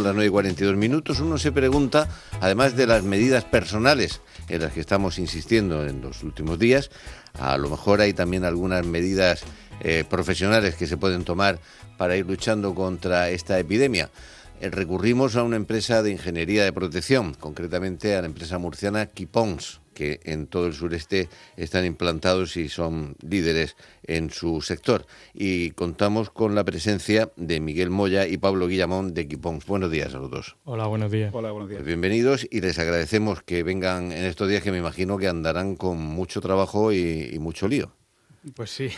son las 9 y 42 minutos, uno se pregunta, además de las medidas personales en las que estamos insistiendo en los últimos días, a lo mejor hay también algunas medidas eh, profesionales que se pueden tomar para ir luchando contra esta epidemia. Eh, recurrimos a una empresa de ingeniería de protección, concretamente a la empresa murciana Kipons, que en todo el sureste están implantados y son líderes en su sector. Y contamos con la presencia de Miguel Moya y Pablo Guillamón de Kipons. Buenos días a los dos. Hola, buenos días. Hola, buenos días. Pues bienvenidos y les agradecemos que vengan en estos días que me imagino que andarán con mucho trabajo y, y mucho lío. Pues sí,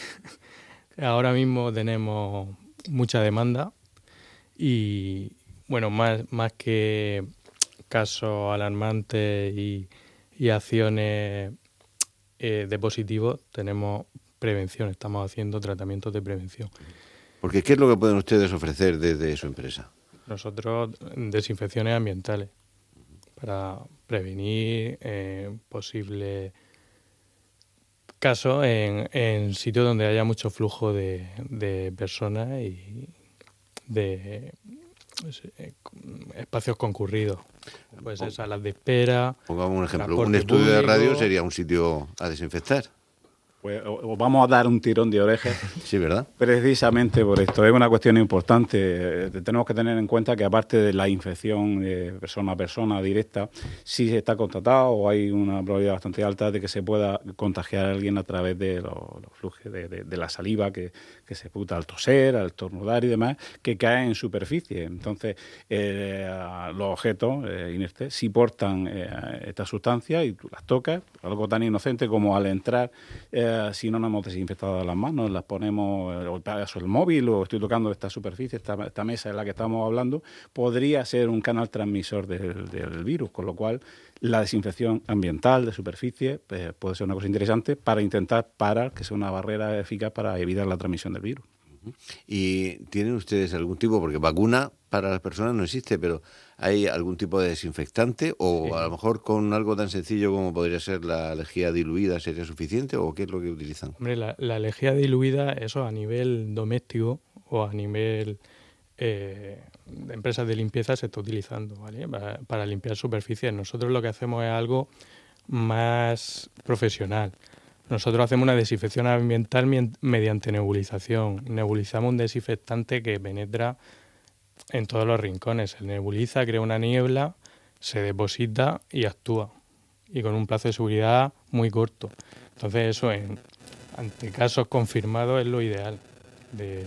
ahora mismo tenemos mucha demanda y, bueno, más, más que casos alarmantes y, y acciones eh, de positivo, tenemos prevención, estamos haciendo tratamientos de prevención. Porque, ¿qué es lo que pueden ustedes ofrecer desde su empresa? Nosotros, desinfecciones ambientales, para prevenir eh, posibles casos en, en sitios donde haya mucho flujo de, de personas y de espacios concurridos. Pues ser salas de espera. Pongamos un ejemplo. Un estudio de radio sería un sitio a desinfectar. Pues os vamos a dar un tirón de orejas Sí, ¿verdad? precisamente por esto. Es una cuestión importante. Eh, Tenemos que tener en cuenta que aparte de la infección de persona a persona directa, si se está constatado o hay una probabilidad bastante alta de que se pueda contagiar a alguien a través de los, los flujos de, de- de la saliva que, que se puta al toser, al tornudar y demás, que cae en superficie. Entonces, eh, los objetos eh, inertes si portan eh, esta sustancia y tú las tocas, algo tan inocente como al entrar, eh, si no nos hemos desinfectado las manos, las ponemos, eh, o el móvil o estoy tocando esta superficie, esta, mesa en la que estamos hablando, podría ser un canal transmisor del, del virus, con lo cual la desinfección ambiental de superficie eh, puede ser una cosa interesante para intentar parar, que sea una barrera eficaz para evitar la transmisión del virus. ¿Y tienen ustedes algún tipo, porque vacuna para las personas no existe, pero hay algún tipo de desinfectante o Sí. a lo mejor con algo tan sencillo como podría ser la lejía diluida sería suficiente o qué es lo que utilizan? Hombre, la, la lejía diluida, eso a nivel doméstico o a nivel eh, de empresas de limpieza se está utilizando, ¿vale? Para, para limpiar superficies. Nosotros lo que hacemos es algo más profesional. Nosotros hacemos una desinfección ambiental mediante nebulización. Nebulizamos un desinfectante que penetra en todos los rincones. Se nebuliza, crea una niebla, se deposita y actúa. Y con un plazo de seguridad muy corto. Entonces eso en, ante casos confirmados es lo ideal. De,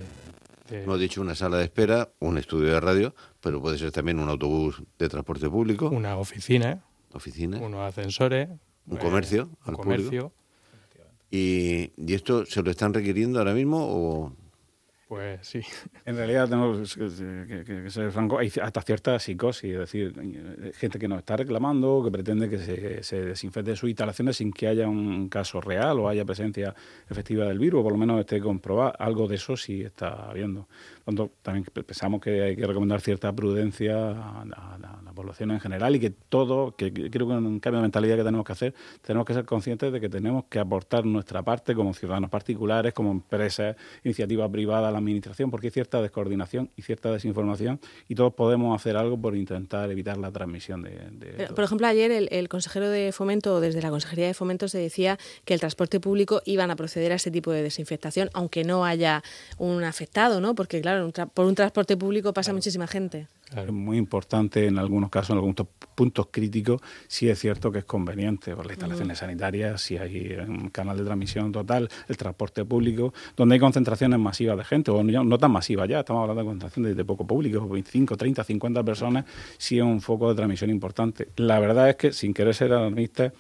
de- Hemos dicho una sala de espera, un estudio de radio, pero puede ser también un autobús de transporte público, una oficina, oficina, unos ascensores, un eh, comercio un al comercio. público. Y, ¿Y esto se lo están requiriendo ahora mismo o Pues sí. En realidad tenemos que, ser franco, hay hasta cierta psicosis, es decir, eh, gente que nos está reclamando, que pretende que se, se desinfecte sus instalaciones sin que haya un caso real o haya presencia efectiva del virus, o por lo menos esté comprobado. Algo de eso sí está habiendo. Por tanto, también pensamos que hay que recomendar cierta prudencia a la, población en general y que todo, que que creo que un cambio de mentalidad que tenemos que hacer, tenemos que ser conscientes de que tenemos que aportar nuestra parte como ciudadanos particulares, como empresas, iniciativa privada, la administración, porque hay cierta descoordinación y cierta desinformación y todos podemos hacer algo por intentar evitar la transmisión de... Por ejemplo, ayer el, el consejero de Fomento, desde la Consejería de Fomento, se decía que el transporte público iban a proceder a ese tipo de desinfectación, aunque no haya un afectado, ¿no? Porque, claro, un por un transporte público pasa muchísima gente. Claro. Es muy importante en algunos casos, en algunos puntos críticos, sí es cierto que es conveniente por las instalaciones sanitarias, si hay un canal de transmisión total, el transporte público, donde hay concentraciones masivas de gente, o no, no tan masivas ya, estamos hablando de concentración de, de poco público, 25, 30, 50 personas, sí es un foco de transmisión importante. La verdad es que, sin querer ser alarmista,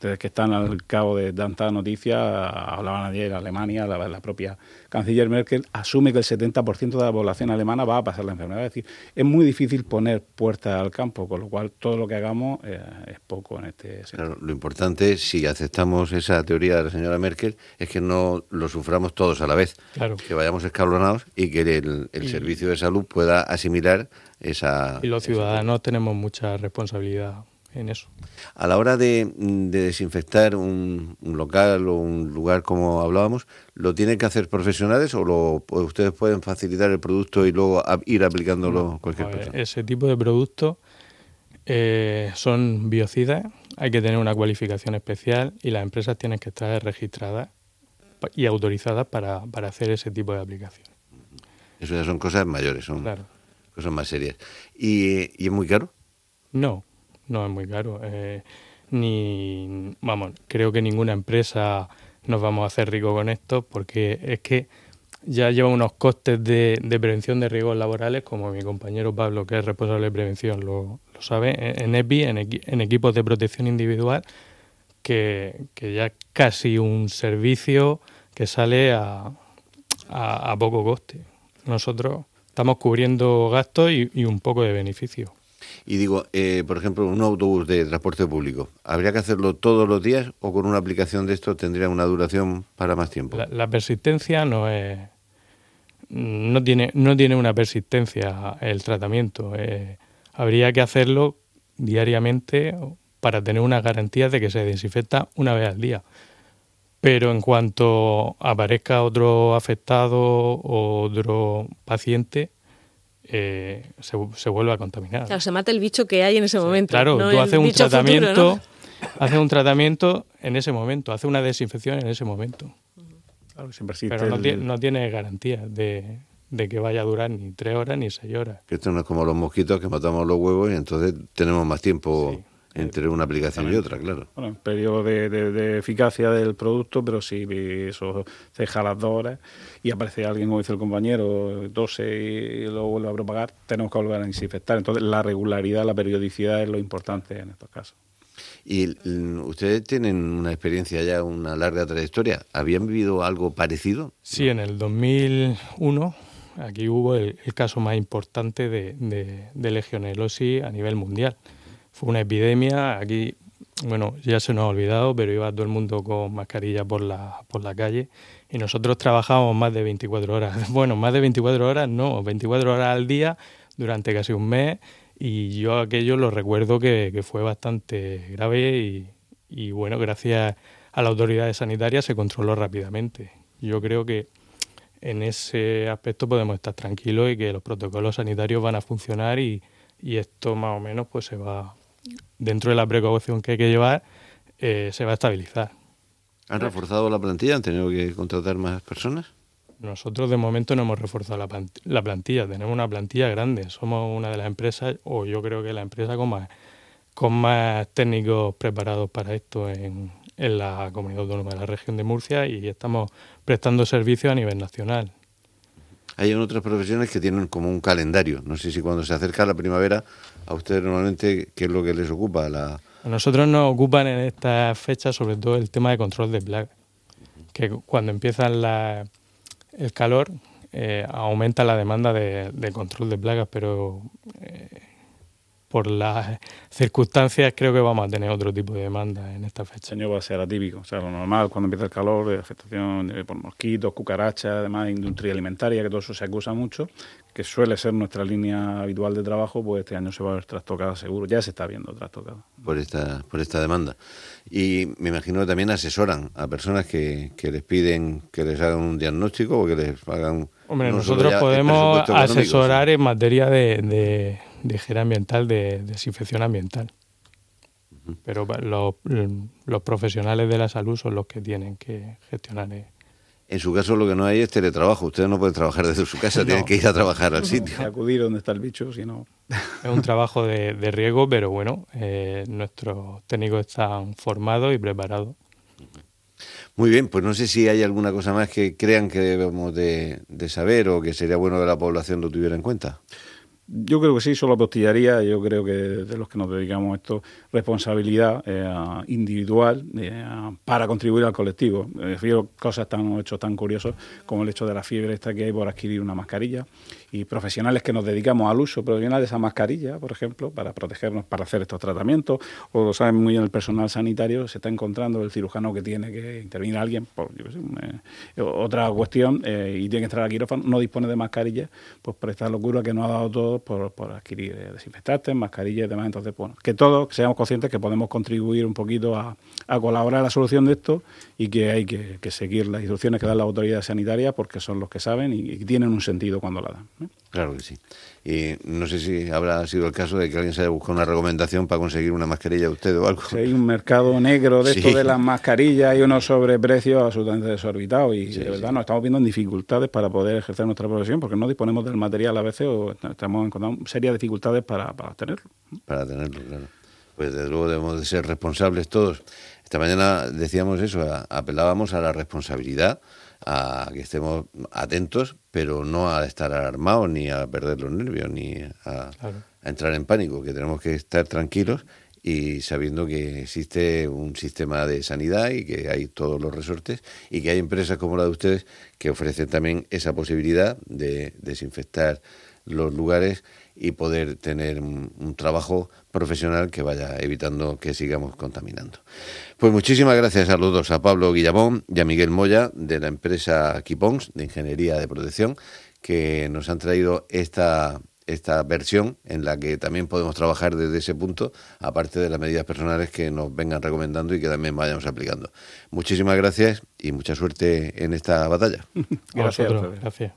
desde que están al cabo de tantas noticias, hablaban ayer Alemania, la, la propia canciller Merkel asume que el 70% de la población alemana va a pasar la enfermedad. Es decir, es muy difícil poner puertas al campo, con lo cual todo lo que hagamos eh, es poco en este sentido. Claro, lo importante, si aceptamos esa teoría de la señora Merkel, es que no lo suframos todos a la vez. Claro. Que vayamos escalonados y que el, el Y- servicio de salud pueda asimilar esa... Y los esa- ciudadanos tenemos mucha responsabilidad en eso. A la hora de, desinfectar un, local o un lugar como hablábamos, ¿lo tienen que hacer profesionales o lo, ustedes pueden facilitar el producto y luego ir aplicándolo cualquier persona? Ese tipo de productos eh, son biocidas, hay que tener una cualificación especial y las empresas tienen que estar registradas y autorizadas para, para hacer ese tipo de aplicaciones. Eso ya son cosas mayores, son cosas más serias. ¿Y, ¿Y es muy caro? No, no es muy caro. Eh, ni, vamos, creo que ninguna empresa nos vamos a hacer rico con esto porque es que ya lleva unos costes de, prevención de riesgos laborales, como mi compañero Pablo, que es responsable de prevención, lo, sabe, en EPI, en, equipos de protección individual, que, ya es casi un servicio que sale a, a, poco coste. Nosotros estamos cubriendo gastos y un poco de beneficio. Y digo, eh, por ejemplo, un autobús de transporte público, ¿habría que hacerlo todos los días o con una aplicación de esto tendría una duración para más tiempo? La, persistencia no es. No tiene, no tiene una persistencia el tratamiento. Eh, habría que hacerlo diariamente para tener una garantía de que se desinfecta una vez al día. Pero en cuanto aparezca otro afectado o otro paciente, eh, se, vuelve a contaminar. Claro, se mata el bicho que hay en ese momento. Claro, tú haces un tratamiento, haces un tratamiento en ese momento, haces una desinfección en ese momento. Pero no, tiene, garantía de, que vaya a durar ni tres horas ni seis horas. esto no es como los mosquitos que matamos los huevos y entonces tenemos más tiempo entre una aplicación y otra, claro. Bueno, periodo de, eficacia del producto, pero si eso ceja las dos horas y aparece alguien, como dice el compañero, tose y lo vuelve a propagar, tenemos que volver a desinfectar. Entonces, la regularidad, la periodicidad es lo importante en estos casos. Y ustedes tienen una experiencia ya, una larga trayectoria. ¿Habían vivido algo parecido? Sí, en el 2001 aquí hubo el, caso más importante de, de, de legionelosis a nivel mundial fue una epidemia. Aquí, bueno, ya se nos ha olvidado, pero iba todo el mundo con mascarilla por la, por la calle y nosotros trabajábamos más de 24 horas. Bueno, más de 24 horas no, 24 horas al día durante casi un mes y yo aquello lo recuerdo que, fue bastante grave y, y, bueno, gracias a las autoridades sanitarias se controló rápidamente. Yo creo que en ese aspecto podemos estar tranquilos y que los protocolos sanitarios van a funcionar y, y esto más o menos pues se va dentro de la precaución que hay que llevar, eh, se va a estabilizar. ¿Han reforzado la plantilla? ¿Han tenido que contratar más personas? Nosotros de momento no hemos reforzado la plantilla, tenemos una plantilla grande, somos una de las empresas, o yo creo que la empresa con más, con más técnicos preparados para esto en, en la comunidad autónoma de la región de Murcia y estamos prestando servicios a nivel nacional. Hay otras profesiones que tienen como un calendario. No sé si cuando se acerca la primavera, a ustedes normalmente, ¿qué es lo que les ocupa? La... A nosotros nos ocupan en estas fechas sobre todo el tema de control de plagas. Que cuando empieza el calor, eh, aumenta la demanda de, control de plagas, pero eh, por las circunstancias creo que vamos a tener otro tipo de demanda en esta fecha. El año va a ser atípico, o sea, lo normal cuando empieza el calor, afectación por mosquitos, cucarachas, además industria alimentaria, que todo eso se acusa mucho, que suele ser nuestra línea habitual de trabajo, pues este año se va a ver trastocada seguro, ya se está viendo trastocada. Por esta, por esta demanda. Y me imagino que también asesoran a personas que, que les piden que les hagan un diagnóstico o que les hagan... Hombre, nosotros podemos asesorar en materia de de higiene ambiental, de, desinfección ambiental. Pero los, los, profesionales de la salud son los que tienen que gestionar. Eh. En su caso lo que no hay es teletrabajo. Ustedes no pueden trabajar desde su casa, tienen que ir a trabajar al sitio. acudir donde está el bicho, si no... Es un trabajo de, riesgo, pero bueno, eh, nuestros técnicos están formados y preparados. Muy bien, pues no sé si hay alguna cosa más que crean que debemos de, de saber o que sería bueno que la población lo tuviera en cuenta. Yo creo que sí, solo apostillaría, yo creo que de los que nos dedicamos a esto, responsabilidad eh, individual eh, para contribuir al colectivo. Me refiero cosas tan hechos tan curiosos como el hecho de la fiebre esta que hay por adquirir una mascarilla y profesionales que nos dedicamos al uso profesional de esa mascarilla, por ejemplo, para protegernos, para hacer estos tratamientos, o lo saben muy bien el personal sanitario, se está encontrando el cirujano que tiene que intervenir a alguien por otra cuestión eh, y tiene que entrar al quirófano, no dispone de mascarilla, pues por esta locura que nos ha dado todo por, por adquirir eh, desinfectantes, mascarillas y demás. Entonces, bueno, que todos seamos conscientes que podemos contribuir un poquito a, a colaborar en la solución de esto y que hay que, seguir las instrucciones que dan las autoridades sanitarias porque son los que saben y, tienen un sentido cuando la dan. Claro que sí. Y no sé si habrá sido el caso de que alguien se haya buscado una recomendación para conseguir una mascarilla de usted o algo. Si hay un mercado negro de esto de las mascarillas y unos sobreprecios absolutamente desorbitados y de verdad nos estamos viendo en dificultades para poder ejercer nuestra profesión porque no disponemos del material a veces o estamos encontrando serias dificultades para, para tenerlo. Para tenerlo, claro. Pues desde luego debemos de ser responsables todos. Esta mañana decíamos eso, apelábamos a la responsabilidad, a que estemos atentos, pero no a estar alarmados, ni a perder los nervios, ni a, entrar en pánico, que tenemos que estar tranquilos y sabiendo que existe un sistema de sanidad y que hay todos los resortes y que hay empresas como la de ustedes que ofrecen también esa posibilidad de desinfectar los lugares y poder tener un, trabajo profesional que vaya evitando que sigamos contaminando. Pues muchísimas gracias a los dos, a Pablo Guillamón y a Miguel Moya de la empresa Kipons de Ingeniería de Protección, que nos han traído esta, esta versión en la que también podemos trabajar desde ese punto, aparte de las medidas personales que nos vengan recomendando y que también vayamos aplicando. Muchísimas gracias y mucha suerte en esta batalla. gracias. gracias.